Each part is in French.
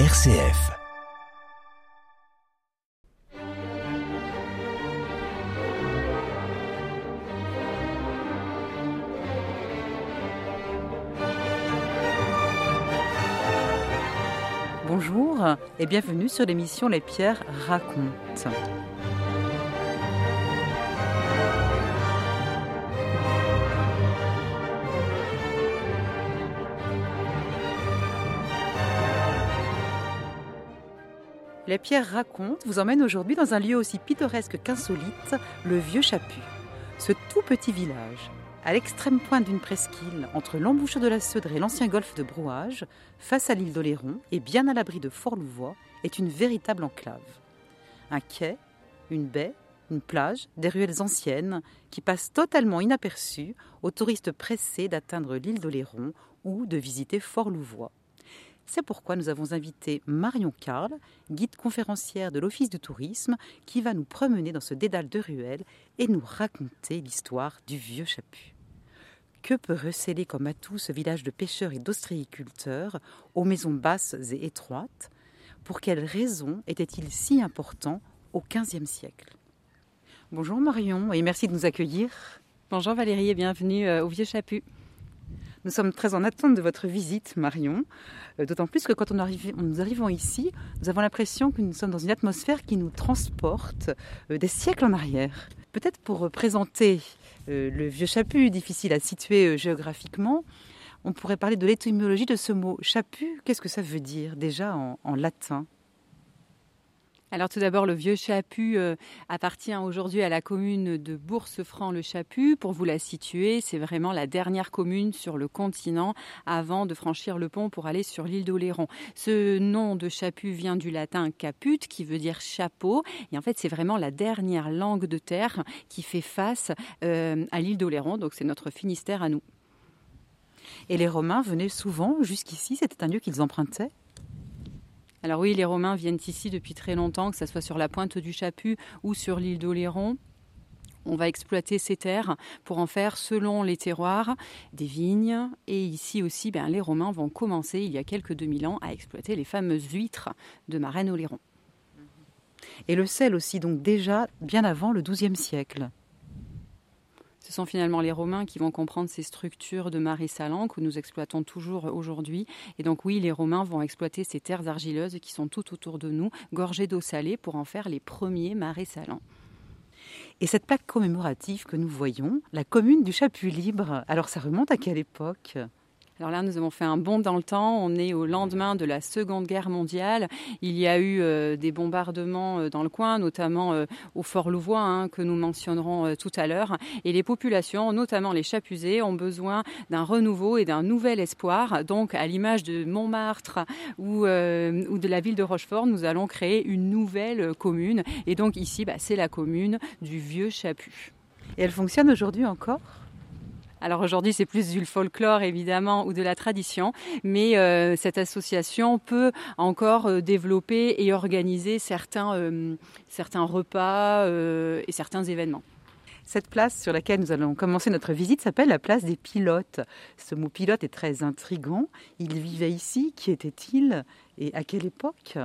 RCF. Bonjour et bienvenue sur l'émission Les Pierres racontent. Les Pierres racontent vous emmène aujourd'hui dans un lieu aussi pittoresque qu'insolite, le Vieux Chaput. Ce tout petit village, à l'extrême pointe d'une presqu'île, entre l'embouchure de la Seudre et l'ancien golfe de Brouage, face à l'île d'Oléron et bien à l'abri de Fort-Louvois, est une véritable enclave. Un quai, une baie, une plage, des ruelles anciennes qui passent totalement inaperçues aux touristes pressés d'atteindre l'île d'Oléron ou de visiter Fort-Louvois. C'est pourquoi nous avons invité Marion Carl, guide conférencière de l'Office du tourisme, qui va nous promener dans ce dédale de ruelles et nous raconter l'histoire du vieux Chaput. Que peut receler comme atout ce village de pêcheurs et d'ostréiculteurs, aux maisons basses et étroites? Pour quelles raisons était-il si important au XVe siècle? Bonjour Marion et merci de nous accueillir. Bonjour Valérie et bienvenue euh, au Vieux Chaput. Nous sommes très en attente de votre visite, Marion. Euh, d'autant plus que quand nous arrivons ici, nous avons l'impression que nous sommes dans une atmosphère qui nous transporte euh, des siècles en arrière. Peut-être pour présenter euh, le vieux chaput, difficile à situer géographiquement, on pourrait parler de l'étymologie de ce mot chaput. Qu'est-ce que ça veut dire déjà en latin? Alors tout d'abord, le vieux Chaput euh, appartient aujourd'hui à la commune de Bourse-Franc-le-Chaput. Pour vous la situer, c'est vraiment la dernière commune sur le continent avant de franchir le pont pour aller sur l'île d'Oléron. Ce nom de Chaput vient du latin caput, qui veut dire chapeau. Et en fait, c'est vraiment la dernière langue de terre qui fait face euh, à l'île d'Oléron. Donc c'est notre Finistère à nous. Et les Romains venaient souvent jusqu'ici, c'était un lieu qu'ils empruntaient? Alors oui, les Romains viennent ici depuis très longtemps, que ce soit sur la pointe du Chaput ou sur l'île d'Oléron. On va exploiter ces terres pour en faire, selon les terroirs, des vignes. Et ici aussi, ben, les Romains vont commencer, il y a quelques 2000 ans, à exploiter les fameuses huîtres de Marraine-Oléron. Et le sel aussi, donc déjà bien avant le XIIe siècle. Ce sont finalement les Romains qui vont comprendre ces structures de marais salants que nous exploitons toujours aujourd'hui. Et donc oui, les Romains vont exploiter ces terres argileuses qui sont tout autour de nous, gorgées d'eau salée, pour en faire les premiers marais salants. Et cette plaque commémorative que nous voyons, la commune du Chaput libre, alors ça remonte à quelle époque? Alors là, nous avons fait un bond dans le temps. On est au lendemain de la Seconde Guerre mondiale. Il y a eu euh, des bombardements euh, dans le coin, notamment euh, au Fort Louvois, hein, que nous mentionnerons tout à l'heure. Et les populations, notamment les Chapusés, ont besoin d'un renouveau et d'un nouvel espoir. Donc, à l'image de Montmartre ou, de la ville de Rochefort, nous allons créer une nouvelle commune. Et donc ici, bah, c'est la commune du Vieux Chaput. Et elle fonctionne aujourd'hui encore? Alors aujourd'hui, c'est plus du folklore évidemment ou de la tradition, mais euh, cette association peut encore euh, développer et organiser certains, euh, certains repas et certains événements. Cette place sur laquelle nous allons commencer notre visite s'appelle la place des pilotes. Ce mot pilote est très intrigant. Il vivait ici. Qui était-il et à quelle époque?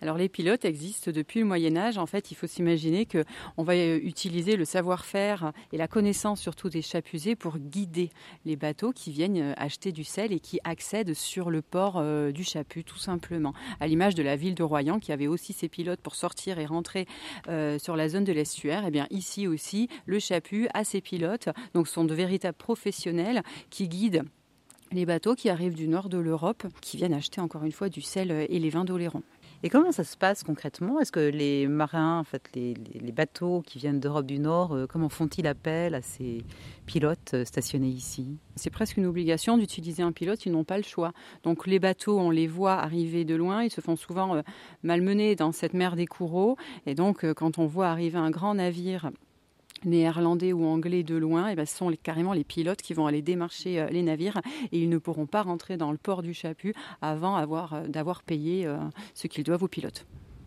Alors les pilotes existent depuis le Moyen Âge. En fait, il faut s'imaginer que on va euh, utiliser le savoir-faire et la connaissance surtout des chapusés pour guider les bateaux qui viennent euh, acheter du sel et qui accèdent sur le port euh, du Chaput, tout simplement. À l'image de la ville de Royan qui avait aussi ses pilotes pour sortir et rentrer sur la zone de l'estuaire. Et eh bien ici aussi, le Chaput a ses pilotes. Donc, sont de véritables professionnels qui guident les bateaux qui arrivent du nord de l'Europe, qui viennent acheter encore une fois du sel et les vins d'Oléron. Et comment ça se passe concrètement? Est-ce que les marins, en les, bateaux qui viennent d'Europe du Nord, euh, comment font-ils appel à ces pilotes euh, stationnés ici? C'est presque une obligation d'utiliser un pilote, ils n'ont pas le choix. Donc les bateaux, on les voit arriver de loin, ils se font souvent euh, malmener dans cette mer des courreaux. Et donc quand on voit arriver un grand navire néerlandais ou anglais de loin, et eh ben, ce sont carrément les pilotes qui vont aller démarcher euh, les navires et ils ne pourront pas rentrer dans le port du Chaput avant euh, d'avoir payé euh, ce qu'ils doivent aux pilotes.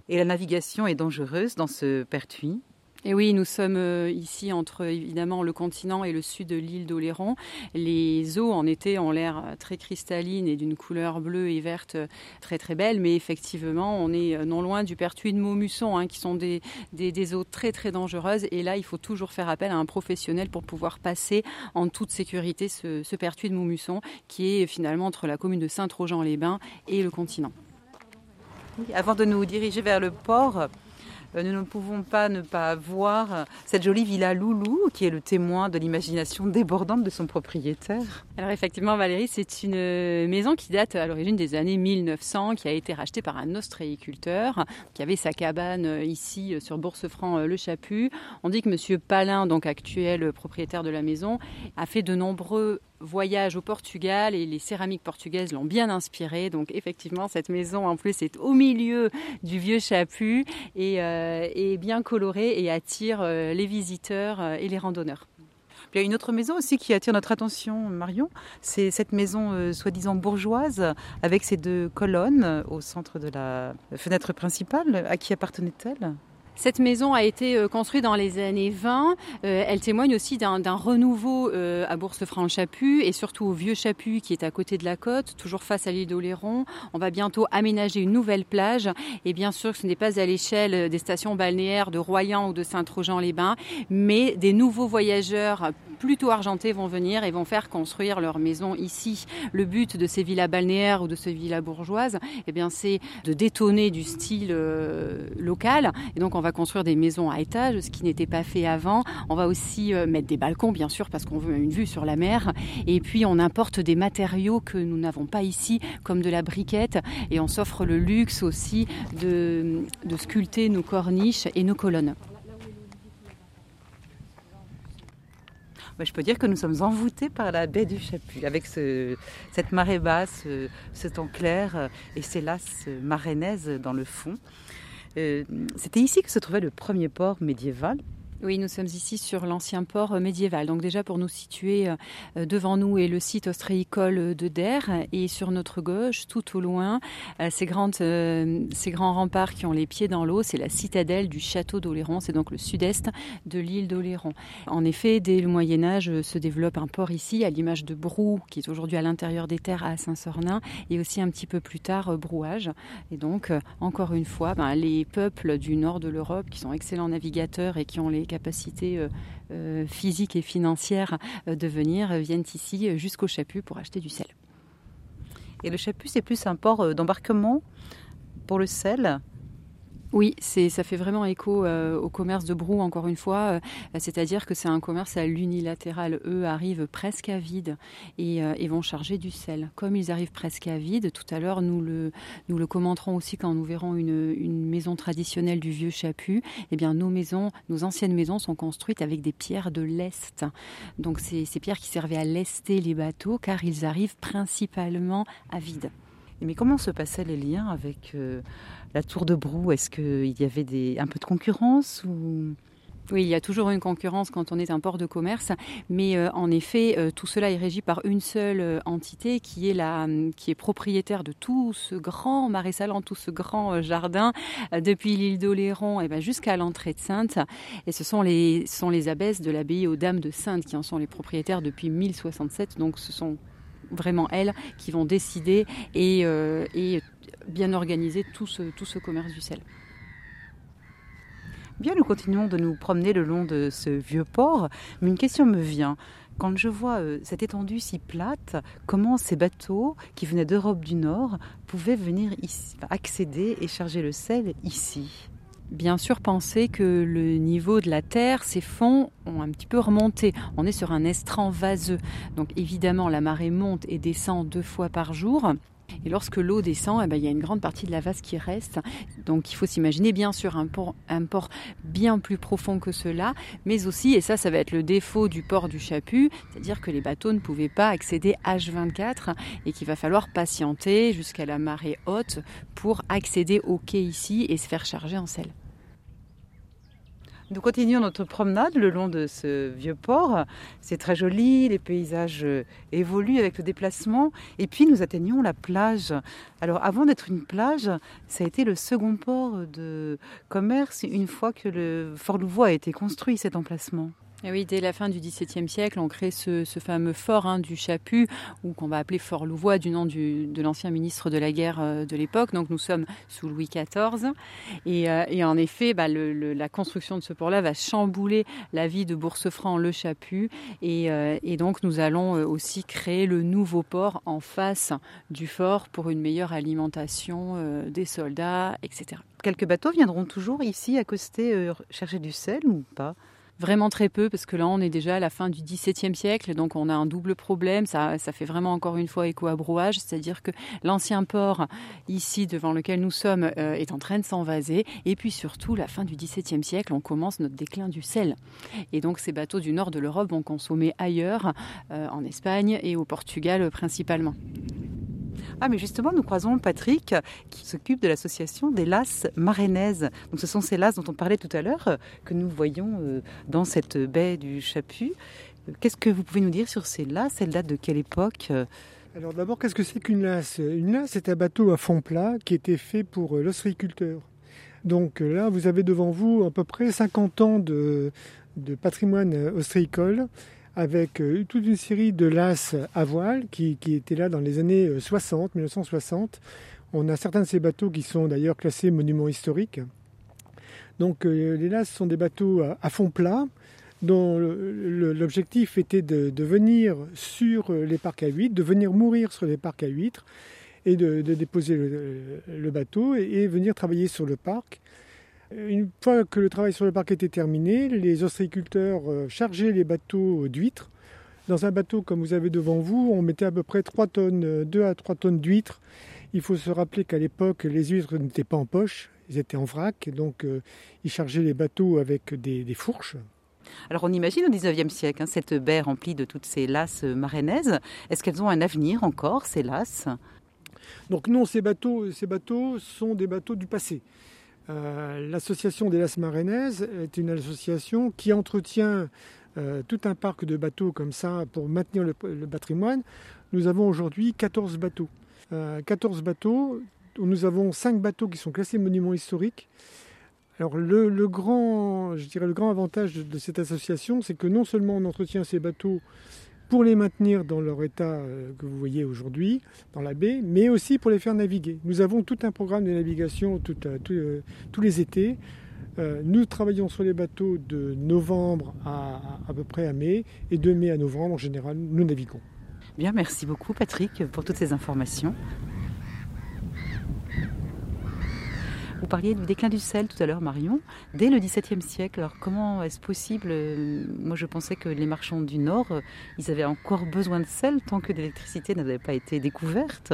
Et la navigation est dangereuse dans ce pertuis? Et oui, nous sommes euh, ici entre évidemment le continent et le sud de l'île d'Oléron. Les eaux en été ont l'air très cristallines et d'une couleur bleue et verte très très belle, mais effectivement, on est non loin du pertuis de Maumusson, hein, qui sont des, eaux très très dangereuses. Et là, il faut toujours faire appel à un professionnel pour pouvoir passer en toute sécurité ce, pertuis de Maumusson, qui est finalement entre la commune de Saint-Trojan-les-Bains et le continent. avant de nous diriger vers le port, euh, nous ne pouvons pas ne pas voir cette jolie villa Loulou qui est le témoin de l'imagination débordante de son propriétaire. Alors effectivement Valérie, c'est une maison qui date à l'origine des années 1900, qui a été rachetée par un ostréiculteur qui avait sa cabane euh, ici euh, sur Bourse-Franc-le Chaput. On dit que monsieur Palin, donc actuel propriétaire de la maison, a fait de nombreux voyage au Portugal et les céramiques portugaises l'ont bien inspiré. Donc effectivement, cette maison en plus est au milieu du vieux chaput et euh, est bien colorée et attire euh, les visiteurs euh, et les randonneurs. Il y a une autre maison aussi qui attire notre attention, Marion. C'est cette maison soi-disant bourgeoise avec ses deux colonnes au centre de la fenêtre principale. À qui appartenait-elle? Cette maison a été euh, construite dans les années 20. Euh, elle témoigne aussi d'un renouveau euh, à Bourse-Franc-Chaput et surtout au Vieux Chaput qui est à côté de la côte, toujours face à l'île d'Oléron. On va bientôt aménager une nouvelle plage et bien sûr ce n'est pas à l'échelle des stations balnéaires de Royan ou de Saint-Trojan-les-Bains, mais des nouveaux voyageurs plutôt argentés vont venir et vont faire construire leur maison ici. Le but de ces villas balnéaires ou de ces villas bourgeoises, eh bien, c'est de détonner du style euh, local. Et donc, on va construire des maisons à étages, ce qui n'était pas fait avant. On va aussi euh, mettre des balcons, bien sûr, parce qu'on veut une vue sur la mer. Et puis, on importe des matériaux que nous n'avons pas ici, comme de la briquette. Et on s'offre le luxe aussi de sculpter nos corniches et nos colonnes. Je peux dire que nous sommes envoûtés par la baie du Chaput, avec cette marée basse, ce, temps clair euh, et ces lasses marrainaises dans le fond. Euh, c'était ici que se trouvait le premier port médiéval oui, nous sommes ici sur l'ancien port euh, médiéval. Donc déjà pour nous situer euh, devant nous est le site ostréicole de Der et sur notre gauche, tout au loin, euh, ces, grandes, ces grands remparts qui ont les pieds dans l'eau, c'est la citadelle du château d'Oléron, c'est donc le sud-est de l'île d'Oléron. En effet, dès le Moyen Âge se développe un port ici, à l'image de Brou, qui est aujourd'hui à l'intérieur des terres à Saint-Sornin, et aussi un petit peu plus tard Brouage. Et donc, encore une fois, ben, les peuples du nord de l'Europe, qui sont excellents navigateurs et qui ont les capacités euh, euh, physiques et financières euh, de venir viennent ici jusqu'au Chaput pour acheter du sel. Et le Chaput, c'est plus un port d'embarquement pour le sel oui, c'est ça fait vraiment écho euh, au commerce de Brou encore une fois, euh, c'est-à-dire que c'est un commerce à l'unilatéral. Eux arrivent presque à vide et, euh, vont charger du sel. Comme ils arrivent presque à vide, tout à l'heure nous le nous le commenterons aussi quand nous verrons une, une maison traditionnelle du vieux Chaput. Eh bien, nos maisons, nos anciennes maisons sont construites avec des pierres de l'est. Donc c'est ces pierres qui servaient à lester les bateaux, car ils arrivent principalement à vide. Mais comment se passaient les liens avec la tour de Brou Est-ce qu'il y avait un peu de concurrence ou... Oui, il y a toujours une concurrence quand on est un port de commerce, mais euh, en effet, euh, tout cela est régi par une seule euh, entité qui est, la, qui est propriétaire de tout ce grand marais salant, tout ce grand jardin, depuis l'île d'Oléron et eh ben, jusqu'à l'entrée de Sainte. Et ce sont les, sont les abbesses de l'abbaye aux Dames de Sainte qui en sont les propriétaires depuis 1067. Donc ce sont vraiment elles qui vont décider et, et bien organiser tout ce, tout ce commerce du sel. Bien, nous continuons de nous promener le long de ce vieux port, mais une question me vient. Quand je vois euh, cette étendue si plate, comment ces bateaux qui venaient d'Europe du Nord pouvaient venir ici, accéder et charger le sel ici? Bien sûr, penser que le niveau de la terre, ces fonds ont un petit peu remonté. On est sur un estran vaseux. Donc évidemment, la marée monte et descend deux fois par jour. Et lorsque l'eau descend, eh ben, il y a une grande partie de la vase qui reste. Donc il faut s'imaginer bien sûr un port, un port bien plus profond que cela, mais aussi, et ça ça va être le défaut du port du Chaput, c'est-à-dire que les bateaux ne pouvaient pas accéder H24 et qu'il va falloir patienter jusqu'à la marée haute pour accéder au quai ici et se faire charger en sel. Nous continuons notre promenade le long de ce vieux port. C'est très joli, les paysages euh, évoluent avec le déplacement. Et puis nous atteignons la plage. Alors avant d'être une plage, ça a été le second port de commerce une fois que le Fort Louvois a été construit, cet emplacement. Et oui, dès la fin du XVIIe siècle, on crée ce, fameux fort hein, du Chaput, ou qu'on va appeler Fort Louvois, du nom de l'ancien ministre de la guerre euh, de l'époque. Donc nous sommes sous Louis XIV. Euh, et, en effet, bah, la construction de ce port-là va chambouler la vie de Boursefranc-le Chaput. Et, euh, et, donc nous allons aussi créer le nouveau port en face du fort pour une meilleure alimentation des soldats, etc. Quelques bateaux viendront toujours ici accoster chercher du sel ou pas? Vraiment très peu, parce que là, on est déjà à la fin du XVIIe siècle, donc on a un double problème. Ça, ça fait vraiment encore une fois écho à brouage, c'est-à-dire que l'ancien port, ici, devant lequel nous sommes, euh, est en train de s'envaser. Et puis surtout, la fin du XVIIe siècle, on commence notre déclin du sel. Et donc, ces bateaux du nord de l'Europe vont consommer ailleurs, euh, en Espagne et au Portugal principalement. Ah, mais justement, nous croisons Patrick qui s'occupe de l'association des lasses marrainaises. Donc, ce sont ces lasses dont on parlait tout à l'heure euh, que nous voyons euh, dans cette baie du Chaput. Qu'est-ce que vous pouvez nous dire sur ces lasses Elles datent de quelle époque alors d'abord, qu'est-ce que c'est qu'une lasse Une lasse, c'est un bateau à fond plat qui était fait pour euh, l'ostréiculteur. Donc là, vous avez devant vous à peu près 50 ans de, de patrimoine ostréicole avec euh, toute une série de lasses à voile qui, étaient là dans les années 60, euh, 1960. On a certains de ces bateaux qui sont d'ailleurs classés monuments historiques. Donc euh, les lasses sont des bateaux à, fond plat dont l'objectif était de, venir sur les parcs à huîtres, de venir mourir sur les parcs à huîtres et de, déposer le, bateau et, venir travailler sur le parc. Une fois que le travail sur le parc était terminé, les ostréiculteurs euh, chargeaient les bateaux d'huîtres. Dans un bateau comme vous avez devant vous, on mettait à peu près 3 tonnes, 2 à 3 tonnes d'huîtres. Il faut se rappeler qu'à l'époque, les huîtres n'étaient pas en poche, ils étaient en vrac, donc euh, ils chargeaient les bateaux avec des, fourches. Alors on imagine au 19e siècle hein, cette baie remplie de toutes ces lasses marrainaises. Est-ce qu'elles ont un avenir encore, ces lasses? Donc non, ces bateaux, ces bateaux sont des bateaux du passé. Euh, l'association des Las Marenaises est une association qui entretient euh, tout un parc de bateaux comme ça pour maintenir le, patrimoine. Nous avons aujourd'hui 14 bateaux. 14 euh, bateaux, nous avons 5 bateaux qui sont classés monuments historiques. Alors le, grand, je dirais le grand avantage de cette association, c'est que non seulement on entretient ces bateaux pour les maintenir dans leur état euh, que vous voyez aujourd'hui, dans la baie, mais aussi pour les faire naviguer. Nous avons tout un programme de navigation euh, euh, tous les étés. nous travaillons sur les bateaux de novembre à à peu près à mai, et de mai à novembre, en général, nous naviguons. Bien, merci beaucoup Patrick pour toutes ces informations. Vous parliez du déclin du sel tout à l'heure, Marion, dès le XVIIe siècle. Alors comment est-ce possible Moi, je pensais que les marchands du Nord, ils avaient encore besoin de sel tant que l'électricité n'avait pas été découverte.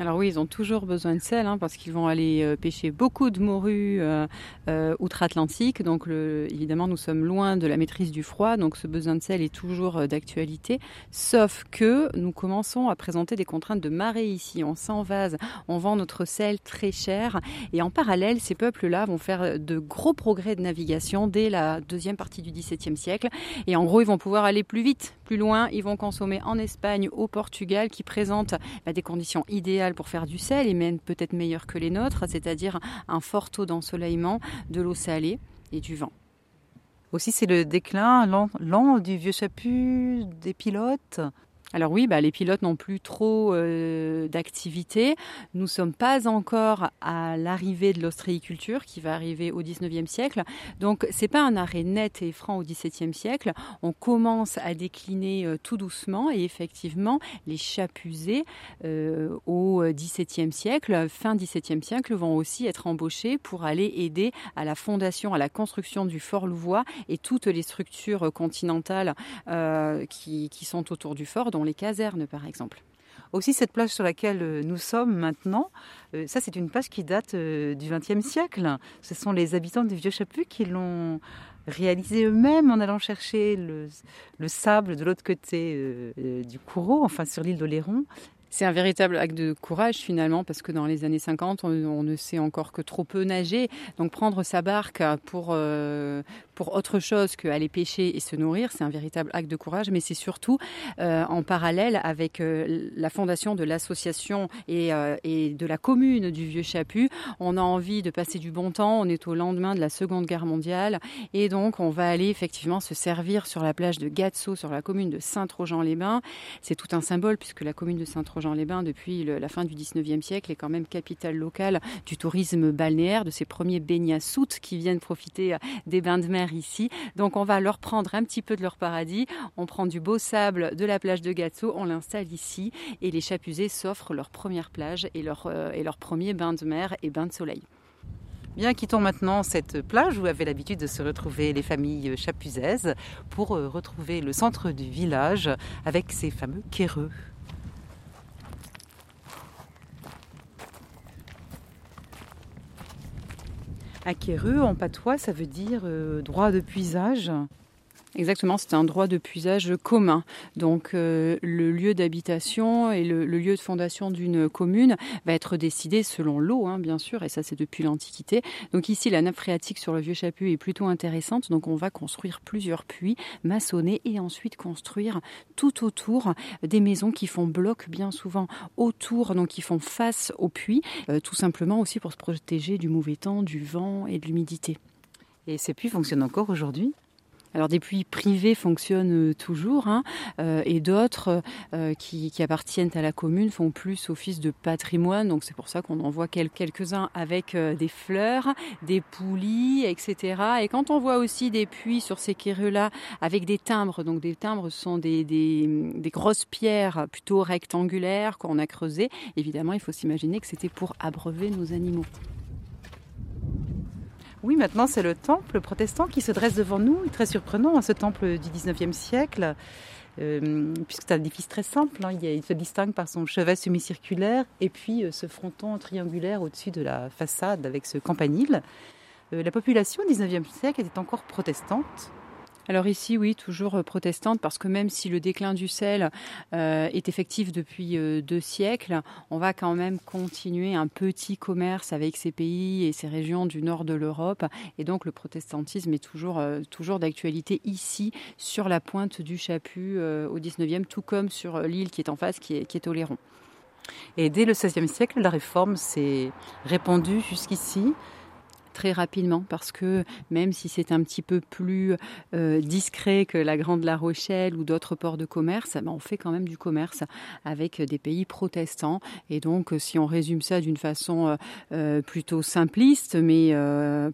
Alors oui, ils ont toujours besoin de sel hein, parce qu'ils vont aller euh, pêcher beaucoup de morue euh, euh, outre-Atlantique. Donc évidemment, nous sommes loin de la maîtrise du froid, donc ce besoin de sel est toujours d'actualité. Sauf que nous commençons à présenter des contraintes de marée ici. On s'envase, on vend notre sel très cher. Et en parallèle, ces peuples-là vont faire de gros progrès de navigation dès la deuxième partie du XVIIe siècle. Et en gros, ils vont pouvoir aller plus vite, plus loin. Ils vont consommer en Espagne, au Portugal, qui présentent bah, des conditions idéales pour faire du sel et même peut-être meilleur que les nôtres, c'est-à-dire un fort taux d'ensoleillement, de l'eau salée et du vent. Aussi, c'est le déclin lent, du vieux chaput, des pilotes. Alors oui, bah, les pilotes n'ont plus trop euh, d'activité. Nous ne sommes pas encore à l'arrivée de l'ostréiculture qui va arriver au 19e siècle. Donc c'est pas un arrêt net et franc au 17e siècle. On commence à décliner euh, tout doucement et effectivement les chapusés euh, au 17e siècle, fin 17e siècle, vont aussi être embauchés pour aller aider à la fondation, à la construction du fort Louvois et toutes les structures continentales qui, sont autour du fort, les casernes par exemple. Aussi cette plage sur laquelle euh, nous sommes maintenant, euh, ça c'est une plage qui date euh, du XXe siècle. Ce sont les habitants du Vieux Chaput qui l'ont réalisé eux-mêmes en allant chercher le, sable de l'autre côté du Courreau, enfin sur l'île d'Oléron. C'est un véritable acte de courage finalement parce que dans les années 50, on, ne sait encore que trop peu nager. Donc prendre sa barque pour, euh, pour autre chose qu'aller pêcher et se nourrir, c'est un véritable acte de courage. Mais c'est surtout euh, en parallèle avec euh, la fondation de l'association et, et, de la commune du Vieux Chaput. On a envie de passer du bon temps. On est au lendemain de la Seconde Guerre mondiale et donc on va aller effectivement se servir sur la plage de Gatso, sur la commune de Saint-Trojan-les-Bains. C'est tout un symbole puisque la commune de Saint-Trojan-les-Bains, depuis la fin du 19e siècle, est quand même capitale locale du tourisme balnéaire, de ces premiers baignassoutes qui viennent profiter euh, des bains de mer ici. Donc on va leur prendre un petit peu de leur paradis. On prend du beau sable de la plage de Gatso, on l'installe ici et les chapusés s'offrent leur première plage et leur, euh, et leur premier bain de mer et bain de soleil. Bien, quittons maintenant cette plage où avaient l'habitude de se retrouver les familles chapusaises pour euh, retrouver le centre du village avec ces fameux quéreux. Aquéreux en patois, ça veut dire euh, droit de puisage. Exactement, c'est un droit de puisage commun. Donc euh, le lieu d'habitation et le, lieu de fondation d'une commune va être décidé selon l'eau, hein, bien sûr, et ça c'est depuis l'Antiquité. Donc ici, la nappe phréatique sur le vieux Chaput est plutôt intéressante. Donc on va construire plusieurs puits, maçonner et ensuite construire tout autour des maisons qui font bloc bien souvent autour, donc qui font face au puits, euh, tout simplement aussi pour se protéger du mauvais temps, du vent et de l'humidité. Et ces puits fonctionnent encore aujourd'hui? Alors des puits privés fonctionnent euh, toujours hein, euh, et d'autres euh, qui, appartiennent à la commune font plus office de patrimoine. Donc c'est pour ça qu'on en voit quelques-uns avec des fleurs, des poulies, etc. Et quand on voit aussi des puits sur ces quéreux-là avec des timbres, donc des timbres sont des, des grosses pierres plutôt rectangulaires qu'on a creusées, évidemment il faut s'imaginer que c'était pour abreuver nos animaux. Oui, maintenant c'est le temple protestant qui se dresse devant nous, très surprenant, hein, ce temple du 19e siècle. Euh, puisque c'est un édifice très simple, hein. il, se distingue par son chevet semi-circulaire et puis euh, ce fronton triangulaire au-dessus de la façade avec ce campanile. Euh, la population au 19e siècle était encore protestante, alors ici, oui, toujours euh, protestante, parce que même si le déclin du sel euh, est effectif depuis euh, deux siècles, on va quand même continuer un petit commerce avec ces pays et ces régions du nord de l'Europe. Et donc le protestantisme est toujours, d'actualité ici, sur la pointe du Chaput au 19e, tout comme sur l'île qui est en face, qui est, qui. Et dès le XVIe siècle, la réforme s'est répandue jusqu'ici très rapidement parce que même si c'est un petit peu plus euh, discret que la Grande La Rochelle ou d'autres ports de commerce, ben, on fait quand même du commerce avec des pays protestants. Et donc, si on résume ça d'une façon euh, euh, plutôt simpliste, mais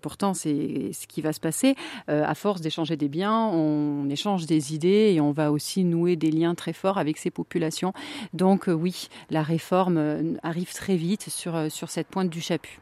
pourtant c'est ce qui va se passer, à force d'échanger des biens, on échange des idées et on va aussi nouer des liens très forts avec ces populations. Donc oui, la réforme arrive très vite sur, sur cette pointe du Chaput.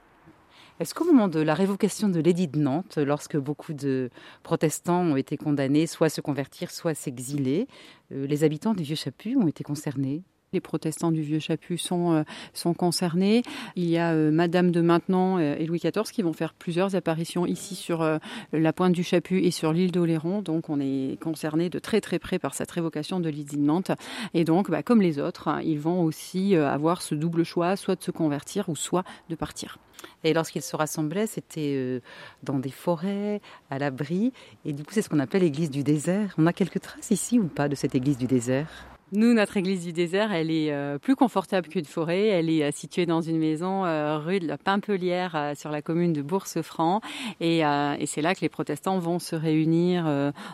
Est-ce qu'au moment de la révocation de l'édit de Nantes, lorsque beaucoup de protestants ont été condamnés soit à se convertir, soit à s'exiler, euh, les habitants du Vieux-Chaput ont été concernés? Les protestants du Vieux Chaput sont, euh, sont concernés. Il y a euh, Madame de Maintenon et Louis XIV qui vont faire plusieurs apparitions ici sur la pointe du Chaput et sur l'île d'Oléron. Donc on est concerné de très très près par cette révocation de l'édit de Nantes. Et donc, bah, comme les autres, ils vont aussi avoir ce double choix, soit de se convertir ou soit de partir. Et lorsqu'ils se rassemblaient, c'était euh, dans des forêts, à l'abri. Et du coup, c'est ce qu'on appelle l'église du désert. On a quelques traces ici ou pas de cette église du désert? Nous, notre église du désert, elle est euh, plus confortable qu'une forêt. Elle est euh, située dans une maison rue de la Pimpelière sur la commune de Bourse-Franc. Et, et c'est là que les protestants vont se réunir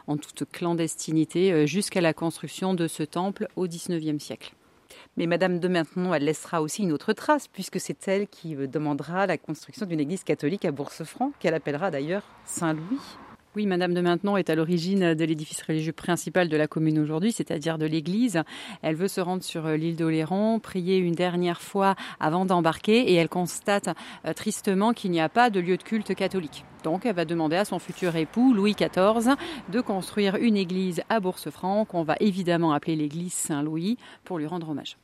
en toute clandestinité jusqu'à la construction de ce temple au XIXe siècle. Mais Madame de Maintenon, elle laissera aussi une autre trace, puisque c'est elle qui euh, demandera la construction d'une église catholique à Bourse-Franc, qu'elle appellera d'ailleurs Saint-Louis. Oui, Madame de Maintenon est à l'origine de l'édifice religieux principal de la commune aujourd'hui, c'est-à-dire de l'église. Elle veut se rendre sur euh, l'île d'Oléron, prier une dernière fois avant d'embarquer et elle constate euh, tristement qu'il n'y a pas de lieu de culte catholique. Donc elle va demander à son futur époux, Louis XIV, de construire une église à Bourse-Franc, qu'on va évidemment appeler l'église Saint-Louis, pour lui rendre hommage.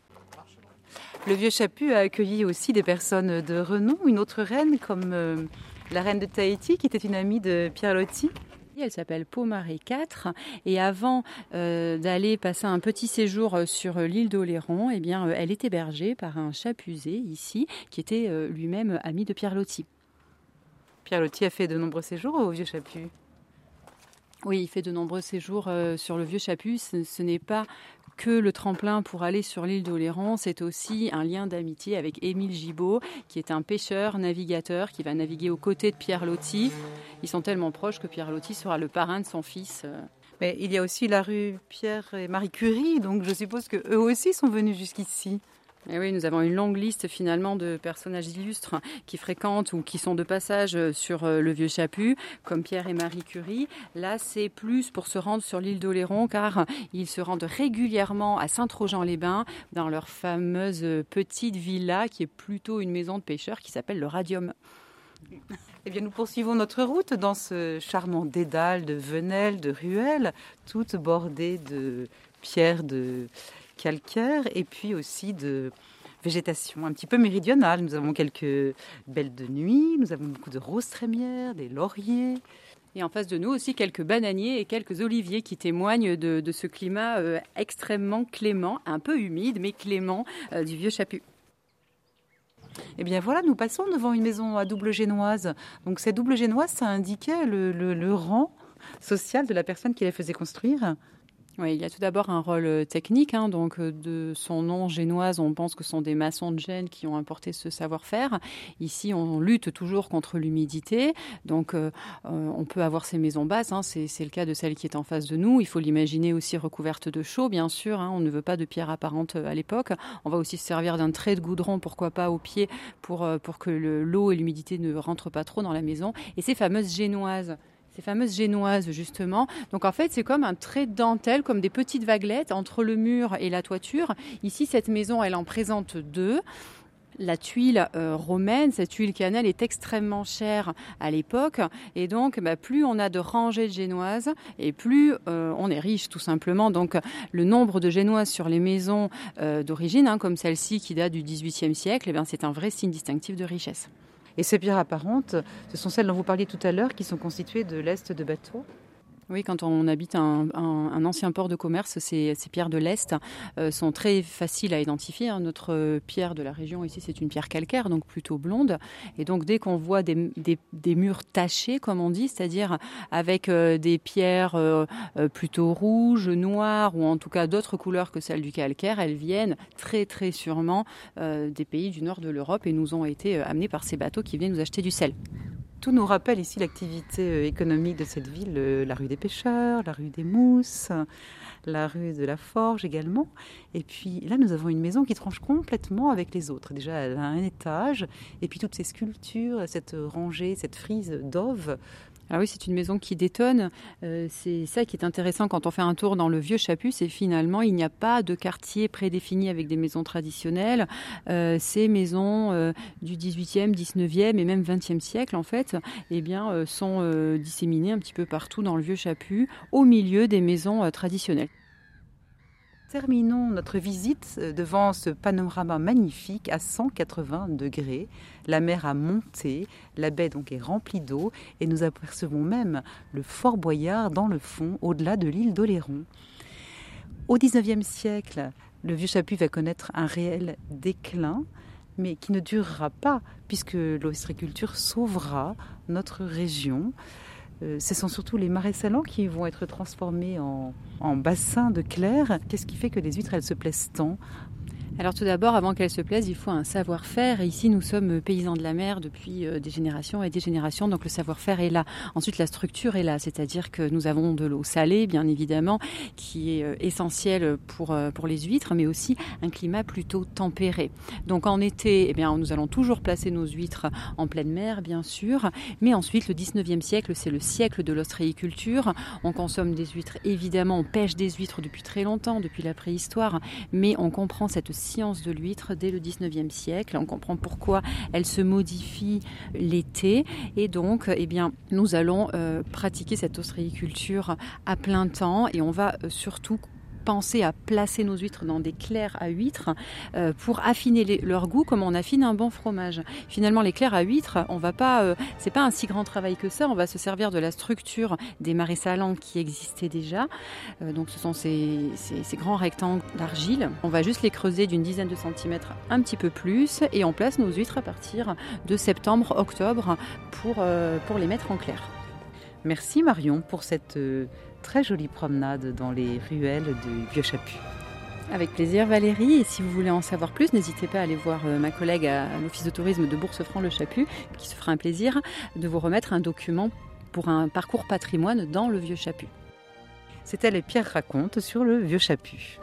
Le vieux Chaput a accueilli aussi des personnes de renom, une autre reine comme euh, la reine de Tahiti qui était une amie de Pierre Loti. Elle s'appelle Pomaré 4. Et avant d'aller passer un petit séjour sur l'île d'Oléron, eh bien, elle est hébergée par un chapusé ici, qui était lui-même ami de Pierre Loti. Pierre Loti a fait de nombreux séjours au Vieux Chaput. Oui, il fait de nombreux séjours sur le Vieux Chaput. ce n'est pas que le tremplin pour aller sur l'île d'Oléron, c'est aussi un lien d'amitié avec Émile Gibaud, qui est un pêcheur, navigateur, qui va naviguer aux côtés de Pierre Loti. Ils sont tellement proches que Pierre Loti sera le parrain de son fils. Mais il y a aussi la rue Pierre et Marie Curie, donc je suppose que eux aussi sont venus jusqu'ici. Et eh oui, nous avons une longue liste finalement de personnages illustres qui fréquentent ou qui sont de passage sur euh, le vieux Chaput, comme Pierre et Marie Curie. Là, c'est plus pour se rendre sur l'île d'Oléron, car ils se rendent régulièrement à Saint-Trojan-les-Bains, dans leur fameuse petite villa, qui est plutôt une maison de pêcheurs qui s'appelle le Radium. Eh bien, nous poursuivons notre route dans ce charmant dédale de venelles, de ruelles, toutes bordées de pierres de calcaire et puis aussi de végétation un petit peu méridionale. Nous avons quelques belles de nuit, nous avons beaucoup de roses trémières, des lauriers. Et en face de nous aussi quelques bananiers et quelques oliviers qui témoignent de, ce climat euh, extrêmement clément, un peu humide mais clément euh, du vieux Chaput. Eh bien voilà, nous passons devant une maison à double génoise. Donc cette double génoise, ça indiquait le rang social de la personne qui la faisait construire. Il y a tout d'abord un rôle euh, technique. Hein, donc, euh, de son nom génoise, on pense que ce sont des maçons de Gênes qui ont importé ce savoir-faire. Ici, on lutte toujours contre l'humidité. Donc, euh, on peut avoir ces maisons basses. Hein, c'est, le cas de celle qui est en face de nous. Il faut l'imaginer aussi recouverte de chaux, bien sûr. Hein, on ne veut pas de pierre apparente à l'époque. On va aussi se servir d'un trait de goudron, pourquoi pas au pied, pour, pour que l'eau et l'humidité ne rentrent pas trop dans la maison. Et ces fameuses génoises ces fameuses génoises justement. Donc en fait, c'est comme un trait de dentelle, comme des petites vaguelettes entre le mur et la toiture. Ici, cette maison, elle en présente deux la tuile euh, romaine, cette huile cannelle est extrêmement chère à l'époque et donc bah, plus on a de rangées de génoises et plus euh, on est riche tout simplement. Donc le nombre de génoises sur les maisons euh, d'origine, hein, comme celle-ci qui date du XVIIIe siècle, eh c'est un vrai signe distinctif de richesse. Et ces pierres apparentes, ce sont celles dont vous parliez tout à l'heure qui sont constituées de l'est de bateaux oui, quand on habite un, ancien port de commerce, ces, pierres de l'Est euh, sont très faciles à identifier. Hein. Notre pierre de la région ici, c'est une pierre calcaire, donc plutôt blonde. Et donc dès qu'on voit des, murs tachés, comme on dit, c'est-à-dire avec euh, des pierres euh, plutôt rouges, noires, ou en tout cas d'autres couleurs que celles du calcaire, elles viennent très très sûrement des pays du nord de l'Europe et nous ont été amenées par ces bateaux qui viennent nous acheter du sel. Tout nous rappelle ici l'activité euh, économique de cette ville, euh, la rue des pêcheurs, la rue des mousses, la rue de la forge également. Et puis là, nous avons une maison qui tranche complètement avec les autres. Déjà, elle a un étage, et puis toutes ces sculptures, cette rangée, cette frise d'ove ah oui, c'est une maison qui détonne. Euh, c'est ça qui est intéressant quand on fait un tour dans le vieux Chaput, c'est finalement il n'y a pas de quartier prédéfini avec des maisons traditionnelles. Euh, ces maisons euh, du 18e, 19e et même 20e siècle en fait, eh bien, sont disséminées un petit peu partout dans le vieux Chaput, au milieu des maisons traditionnelles. Terminons notre visite euh, devant ce panorama magnifique à 180 degrés. La mer a monté, la baie donc est remplie d'eau et nous apercevons même le Fort Boyard dans le fond, au-delà de l'île d'Oléron. Au XIXe siècle, le vieux Chaput va connaître un réel déclin, mais qui ne durera pas puisque l'ostréiculture sauvera notre région. Euh, ce sont surtout les marais salants qui vont être transformés en, bassins de clair. Qu'est-ce qui fait que les huîtres, elles se plaisent tant alors tout d'abord, avant qu'elle se plaise, il faut un savoir-faire. Ici, nous sommes paysans de la mer depuis euh, des générations et des générations, donc le savoir-faire est là. Ensuite, la structure est là, c'est-à-dire que nous avons de l'eau salée, bien évidemment, qui est euh, essentielle pour, euh, pour les huîtres, mais aussi un climat plutôt tempéré. Donc en été, eh bien, nous allons toujours placer nos huîtres en pleine mer, bien sûr. Mais ensuite, le 19e siècle, c'est le siècle de l'ostréiculture. On consomme des huîtres, évidemment, on pêche des huîtres depuis très longtemps, depuis la préhistoire, mais on comprend cette science de l'huître dès le 19e siècle. On comprend pourquoi elle se modifie l'été. Et donc, eh bien, nous allons euh, pratiquer cette ostréiculture à plein temps et on va euh, surtout à placer nos huîtres dans des clairs à huîtres euh, pour affiner leur goût comme on affine un bon fromage. Finalement, les clairs à huîtres, on va pas, euh, c'est pas un si grand travail que ça. On va se servir de la structure des marais salants qui existaient déjà. Euh, donc, ce sont ces, grands rectangles d'argile. On va juste les creuser d'une dizaine de centimètres, un petit peu plus, et on place nos huîtres à partir de septembre, octobre pour les mettre en clair. Merci Marion pour cette très jolie promenade dans les ruelles de Vieux Chaput. Avec plaisir Valérie, et si vous voulez en savoir plus, n'hésitez pas à aller voir euh, ma collègue à l'Office de tourisme de Bourse-Franc-le Chaput, qui se fera un plaisir de vous remettre un document pour un parcours patrimoine dans le Vieux Chaput. C'était les Pierres racontent sur le Vieux Chaput.